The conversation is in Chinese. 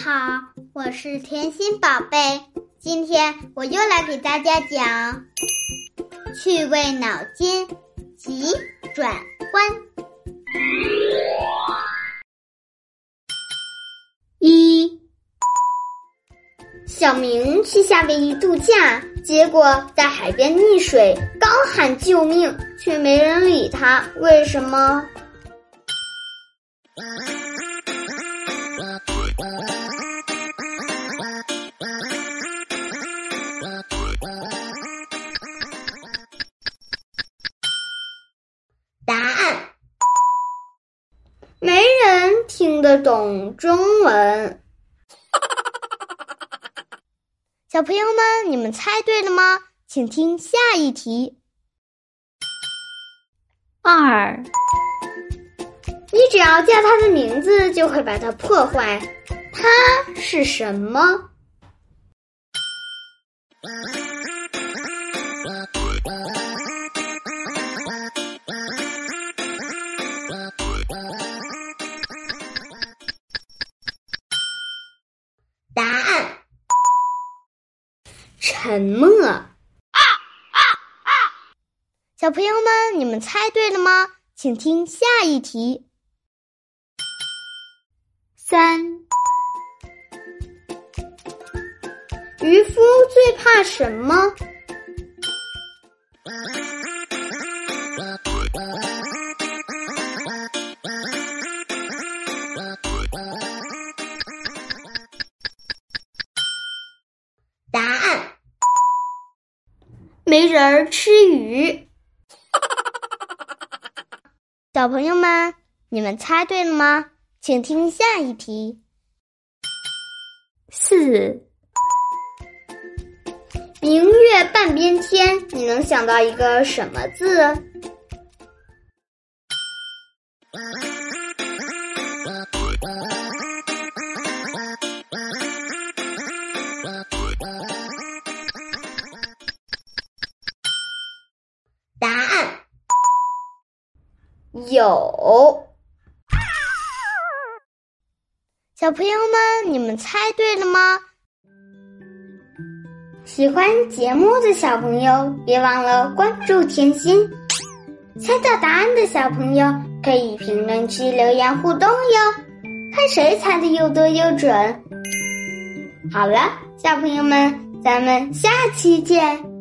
好，我是甜心宝贝。今天我又来给大家讲趣味脑筋急转弯。一，小明去夏威夷度假，结果在海边溺水，高喊救命，却没人理他，为什么？没人听得懂中文。小朋友们，你们猜对了吗？请听下一题。二，你只要叫它的名字，就会把它破坏。它是什么？答案：沉默。啊啊啊小朋友们，你们猜对了吗？请听下一题。三，渔夫最怕什么？没人儿吃鱼。小朋友们，你们猜对了吗？请听下一题。四，明月半边天，你能想到一个什么字？有。小朋友们，你们猜对了吗？喜欢节目的小朋友，别忘了关注甜心。猜到答案的小朋友，可以评论区留言互动哟，看谁猜的又多又准。好了，小朋友们，咱们下期见。